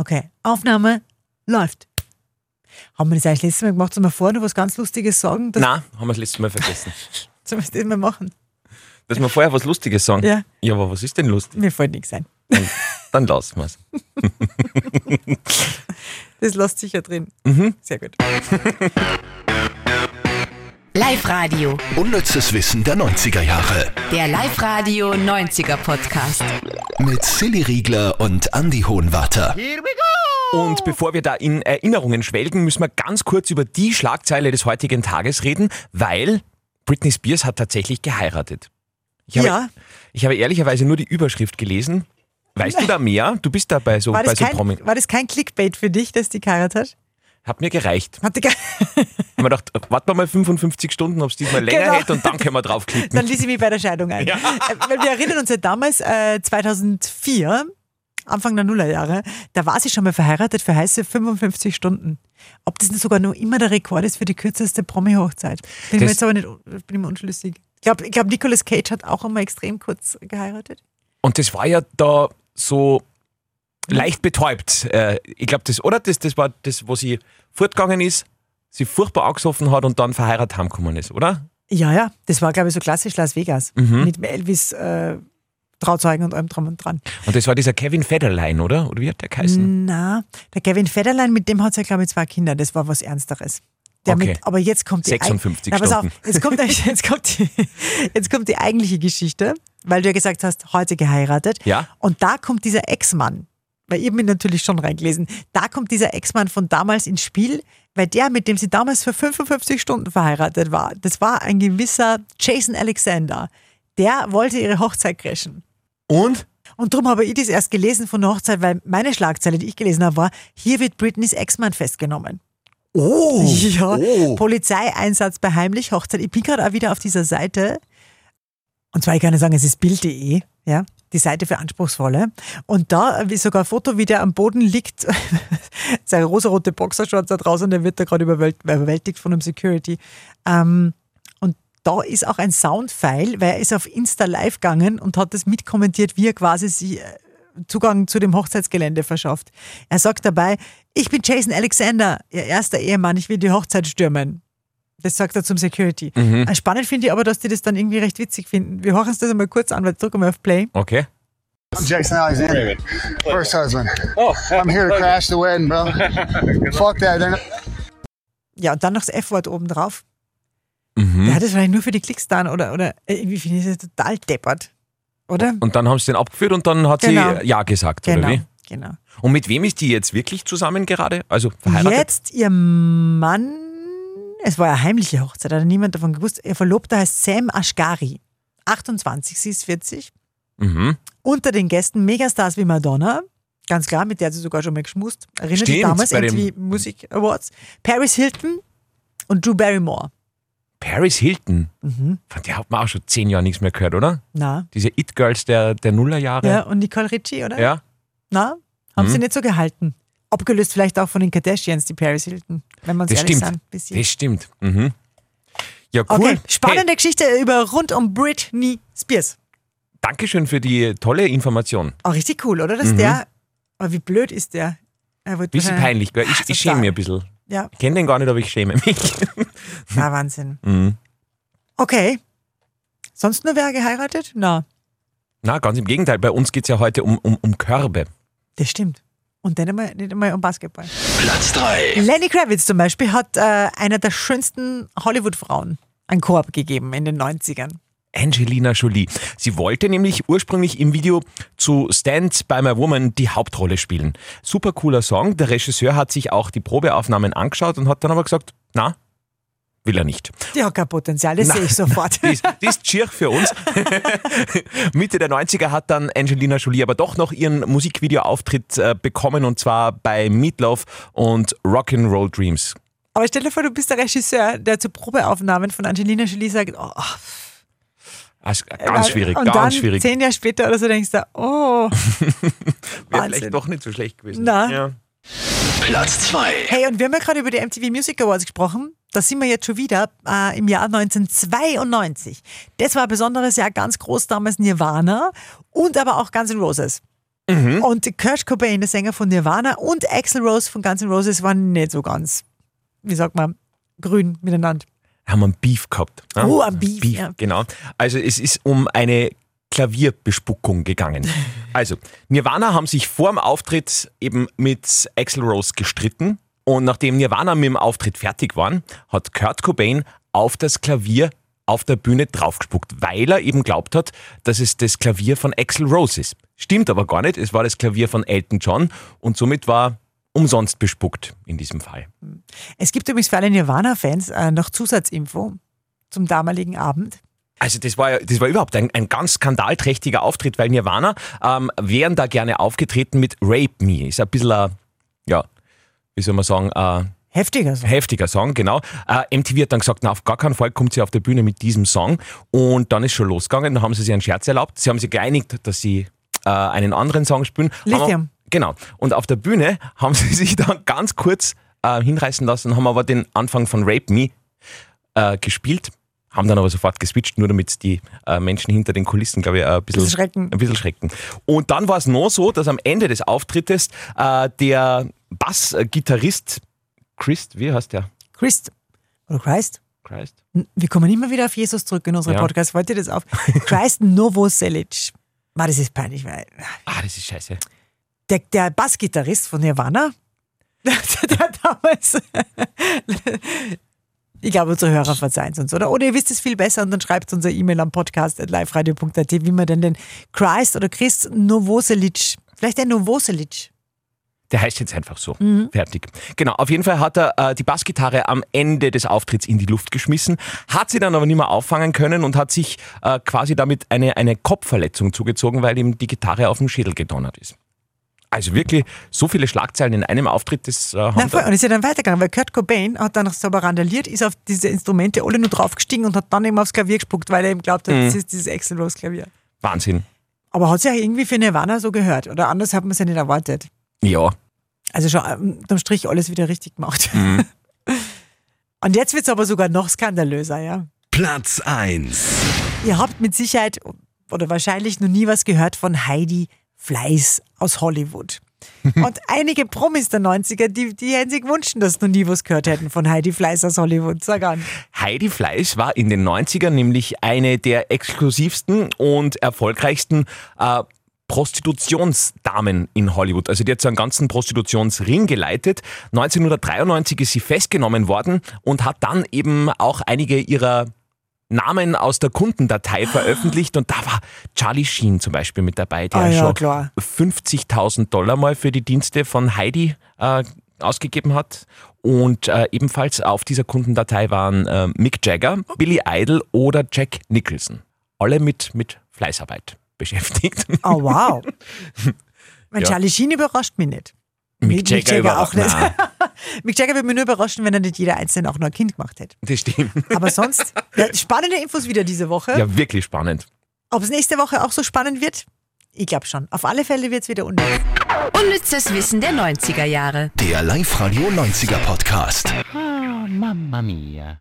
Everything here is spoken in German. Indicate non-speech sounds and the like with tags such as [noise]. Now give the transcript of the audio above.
Okay, Aufnahme läuft. Haben wir das eigentlich letztes Mal gemacht? Sollen wir vorher noch was ganz Lustiges sagen? Nein, haben wir das letzte Mal vergessen. [laughs] sollen wir das mal machen? Dass wir vorher was Lustiges sagen. Ja. Ja, aber was ist denn lustig? Mir fällt nichts ein. Dann, dann lassen wir es. [laughs] Das lässt sicher drin. Mhm. Sehr gut. [laughs] Live-Radio. Unnützes Wissen der 90er Jahre. Der Live-Radio 90er Podcast. Mit Silly Riegler und Andy Hohenwarter. Und bevor wir da in Erinnerungen schwelgen, müssen wir ganz kurz über die Schlagzeile des heutigen Tages reden, weil Britney Spears hat tatsächlich geheiratet. Ich habe, Ja. ich habe ehrlicherweise nur die Überschrift gelesen. Weißt du da mehr? Du bist da bei so, War bei das, so kein, Promi. war das kein Clickbait für dich, dass die geheiratet hat? Hat mir gereicht. Hatte ge Hab mir gedacht, warten wir mal 55 Stunden, ob es diesmal länger Genau. hält und dann können wir draufklicken. Dann ließ ich mich bei der Scheidung ein. Äh, Weil wir erinnern uns ja damals, äh, 2004, Anfang der Nullerjahre, da war sie schon mal verheiratet für heiße 55 Stunden. Ob das nicht sogar noch immer der Rekord ist für die kürzeste Promi-Hochzeit. Bin ich mir Das- jetzt aber nicht bin ich mir unschlüssig. Ich glaube, ich glaub, Nicolas Cage hat auch einmal extrem kurz geheiratet. Und das war ja da so leicht betäubt. Äh, ich glaube, das, oder? Das, das war das, wo sie fortgegangen ist, sie furchtbar angesoffen hat und dann verheiratet heimgekommen ist, oder? Ja, ja, das war, glaube ich, so klassisch Las Vegas. Mhm. Mit Elvis äh, Trauzeugen und allem drum und dran. Und das war dieser Kevin Federline, oder? Oder wie hat der geheißen? Na, der Kevin Federlein, mit dem hat sie, ja, glaube ich, zwei Kinder. Das war was Ernsteres. Der Okay. mit, aber jetzt kommt die 56 Na, pass auf, Stunden. jetzt kommt, [laughs] jetzt, kommt die, jetzt kommt die eigentliche Geschichte, weil du ja gesagt hast, heute geheiratet. Ja. Und da kommt dieser Ex-Mann, weil ich hab mich natürlich schon reingelesen, da kommt dieser Ex-Mann von damals ins Spiel, weil der, mit dem sie damals für 55 Stunden verheiratet war, das war ein gewisser Jason Alexander. Der wollte ihre Hochzeit crashen. Und? Und darum habe ich das erst gelesen von der Hochzeit, weil meine Schlagzeile, die ich gelesen habe, war, hier wird Britneys Ex-Mann festgenommen. Oh! [laughs] Ja, oh. Polizeieinsatz bei heimlich Hochzeit. Ich bin gerade auch wieder auf dieser Seite. Und zwar, ich kann nicht sagen, es ist Bild.de, ja, die Seite für Anspruchsvolle. Und da ist sogar ein Foto, wie der am Boden liegt, [laughs] seine rosarote Boxershorts da draußen, der wird da gerade überwält- überwältigt von einem Security. Ähm, und da ist auch ein Soundfile, weil er ist auf Insta live gegangen und hat das mitkommentiert, wie er quasi sie äh, Zugang zu dem Hochzeitsgelände verschafft. Er sagt dabei, ich bin Jason Alexander, ihr erster Ehemann, ich will die Hochzeit stürmen. Das sagt er zum Security. Äh, Spannend finde ich aber, dass die das dann irgendwie recht witzig finden. Wir hören uns das einmal kurz an, weil drücken wir auf Play. Okay. I'm Jason Alexander, first husband. I'm here to crash the wedding, bro. [laughs] Fuck that. Not- Ja, und dann noch das F-Wort oben drauf. Mhm. Der hat das vielleicht nur für die Klicks dann oder, oder irgendwie finde ich das total deppert. Oder? Und dann haben sie den abgeführt und dann hat Genau. sie Ja gesagt, Genau, oder wie? genau. Und mit wem ist die jetzt wirklich zusammen gerade? Also verheiratet? Jetzt ihr Mann, es war ja heimliche Hochzeit, hat niemand davon gewusst. Ihr Verlobter heißt Sam Ashgari. 28, sie ist 40. Mhm. Unter den Gästen Megastars wie Madonna. Ganz klar, mit der hat sie sogar schon mal geschmust. Erinnert dich Stimmt, damals MTV Music Awards. Paris Hilton und Drew Barrymore. Paris Hilton. Mhm. Von der hat man auch schon zehn Jahre nichts mehr gehört, oder? Na. Diese It-Girls der, der Nullerjahre. Ja, und Nicole Richie, oder? Ja. Na, haben Mhm. sie nicht so gehalten. Abgelöst vielleicht auch von den Kardashians, die Paris Hilton, wenn man Das ehrlich stimmt. Bisschen. Das stimmt. Mhm. Ja, cool. Okay, spannende Geschichte über rund um Britney Spears. Hey, Dankeschön für die tolle Information. Auch richtig cool, oder? Dass der, aber wie blöd ist der? Er wird Mhm. Bisschen peinlich, gell? Ich, ich schäme mich ein bisschen. Ja, Ich kenne den gar nicht, aber ich schäme mich. war [laughs] Wahnsinn. Mhm. Okay. Sonst nur wer geheiratet? Na, Na, ganz im Gegenteil. Bei uns geht es ja heute um, um, um Körbe. das stimmt. Und dann einmal, nicht einmal um Basketball. Platz 3. Lenny Kravitz zum Beispiel hat äh, einer der schönsten Hollywood-Frauen einen Korb gegeben in den 90ern. Angelina Jolie. Sie wollte nämlich ursprünglich im Video zu Stand by My Woman die Hauptrolle spielen. Super cooler Song. Der Regisseur hat sich auch die Probeaufnahmen angeschaut und hat dann aber gesagt, na, will er nicht. Die hat kein Potenzial, das sehe ich sofort. [laughs] Die ist, die ist schier für uns. [laughs] Mitte der 90er hat dann Angelina Jolie aber doch noch ihren Musikvideoauftritt äh, bekommen und zwar bei Meatloaf und Rock'n'Roll Dreams. Aber stell dir vor, du bist der Regisseur, der zu Probeaufnahmen von Angelina Jolie sagt, oh, Also, ganz schwierig, und ganz dann schwierig. zehn Jahre später oder so denkst du, oh, [laughs] Wäre vielleicht doch nicht so schlecht gewesen. Na. Ja. Platz 2. Hey, und wir haben ja gerade über die MTV Music Awards gesprochen. Da sind wir jetzt schon wieder äh, im Jahr 1992. Das war ein besonderes Jahr, ganz groß damals Nirvana und aber auch Guns N' Roses. Und Kurt Cobain, der Sänger von Nirvana, und Axl Rose von Guns N' Roses waren nicht so ganz, wie sagt man, grün miteinander. Haben einen Beef gehabt. ne? Oh, ein Beef, ja. Genau. Also es ist um eine Klavierbespuckung gegangen. [laughs] Also, Nirvana haben sich vor dem Auftritt eben mit Axl Rose gestritten und nachdem Nirvana mit dem Auftritt fertig waren, hat Kurt Cobain auf das Klavier auf der Bühne draufgespuckt, weil er eben glaubt hat, dass es das Klavier von Axl Rose ist. Stimmt aber gar nicht, es war das Klavier von Elton John und somit war umsonst bespuckt in diesem Fall. Es gibt übrigens für alle Nirvana-Fans äh, noch Zusatzinfo zum damaligen Abend. Also das war ja, das war überhaupt ein, ein ganz skandalträchtiger Auftritt, weil Nirvana ähm, wären da gerne aufgetreten mit Rape Me. Ist ein bisschen ein, ja, wie soll man sagen, ein Heftiger so. heftiger Song, genau. Äh, MTV hat dann gesagt, na, auf gar keinen Fall kommt sie auf der Bühne mit diesem Song. Und dann ist schon losgegangen, dann haben sie sich einen Scherz erlaubt. Sie haben sich geeinigt, dass sie äh, einen anderen Song spielen. Lithium. Genau. Und auf der Bühne haben [laughs] sie sich dann ganz kurz äh, hinreißen lassen, haben aber den Anfang von Rape Me äh, gespielt, haben dann aber sofort geswitcht, nur damit die äh, Menschen hinter den Kulissen, glaube ich, äh, ein bisschen, Bisschen schrecken. Ein bisschen schrecken. Und dann war es noch so, dass am Ende des Auftrittes äh, der Bassgitarrist Christ, wie heißt der? Christ. Oder Christ? Christ? Wir kommen immer wieder auf Jesus zurück in unserem Ja. Podcast. Wollt ihr das auf? [laughs] Christ Novoselic. War das ist peinlich, weil Ah, das ist scheiße. der, der Bassgitarrist von Nirvana, [laughs] der, der damals, [laughs] ich glaube, unsere Hörer verzeihen es uns, oder? Oder ihr wisst es viel besser und dann schreibt unser E-Mail am Podcast at liveradio.at, wie man denn den Christ oder Christ Novoselic, vielleicht der Novoselic, Der heißt jetzt einfach so. Fertig. Genau, auf jeden Fall hat er äh, die Bassgitarre am Ende des Auftritts in die Luft geschmissen, hat sie dann aber nicht mehr auffangen können und hat sich äh, quasi damit eine, eine Kopfverletzung zugezogen, weil ihm die Gitarre auf den Schädel gedonnert ist. Also wirklich so viele Schlagzeilen in einem Auftritt, das äh, haben Na, voll. und ist ja dann weitergegangen, weil Kurt Cobain hat dann so aber randaliert, ist auf diese Instrumente alle nur draufgestiegen und hat dann eben aufs Klavier gespuckt, weil er eben glaubt hat, Mhm. das ist dieses Axl Klavier. Wahnsinn. Aber hat es ja irgendwie für Nirvana so gehört, oder anders hat man es ja nicht erwartet. Ja, Also schon ähm, unterm Strich alles wieder richtig gemacht. Mhm. [laughs] Und jetzt wird es aber sogar noch skandalöser, ja. Platz 1. Ihr habt mit Sicherheit oder wahrscheinlich noch nie was gehört von Heidi Fleiß aus Hollywood. [laughs] Und einige Promis der 90er, die, die hätten sich gewünscht, dass sie noch nie was gehört hätten von Heidi Fleiß aus Hollywood. Sag an. Heidi Fleisch war in den 90ern nämlich eine der exklusivsten und erfolgreichsten äh, Prostitutionsdamen in Hollywood. Also die hat so einen ganzen Prostitutionsring geleitet. 1993 ist sie festgenommen worden und hat dann eben auch einige ihrer Namen aus der Kundendatei veröffentlicht und da war Charlie Sheen zum Beispiel mit dabei, der Ah ja, schon klar. 50.000 Dollar mal für die Dienste von Heidi äh, ausgegeben hat. Und äh, ebenfalls auf dieser Kundendatei waren äh, Mick Jagger, Billy Idol oder Jack Nicholson. Alle mit, mit Fleißarbeit beschäftigt. [laughs] Oh, wow. [laughs] Mein Ja. Charlie Sheen überrascht mich nicht. Mick Jagger, auch überrascht- nicht. Nein, [laughs] Mick Jagger würde mich nur überraschen, wenn er nicht jeder Einzelne auch nur ein Kind gemacht hätte. das stimmt. Aber sonst, ja, spannende Infos wieder diese Woche. Ja, wirklich spannend. Ob es nächste Woche auch so spannend wird? Ich glaube schon. Auf alle Fälle wird es wieder unnütz. Unnützes Wissen der 90er Jahre. Der Live-Radio 90er Podcast. Mamma mia.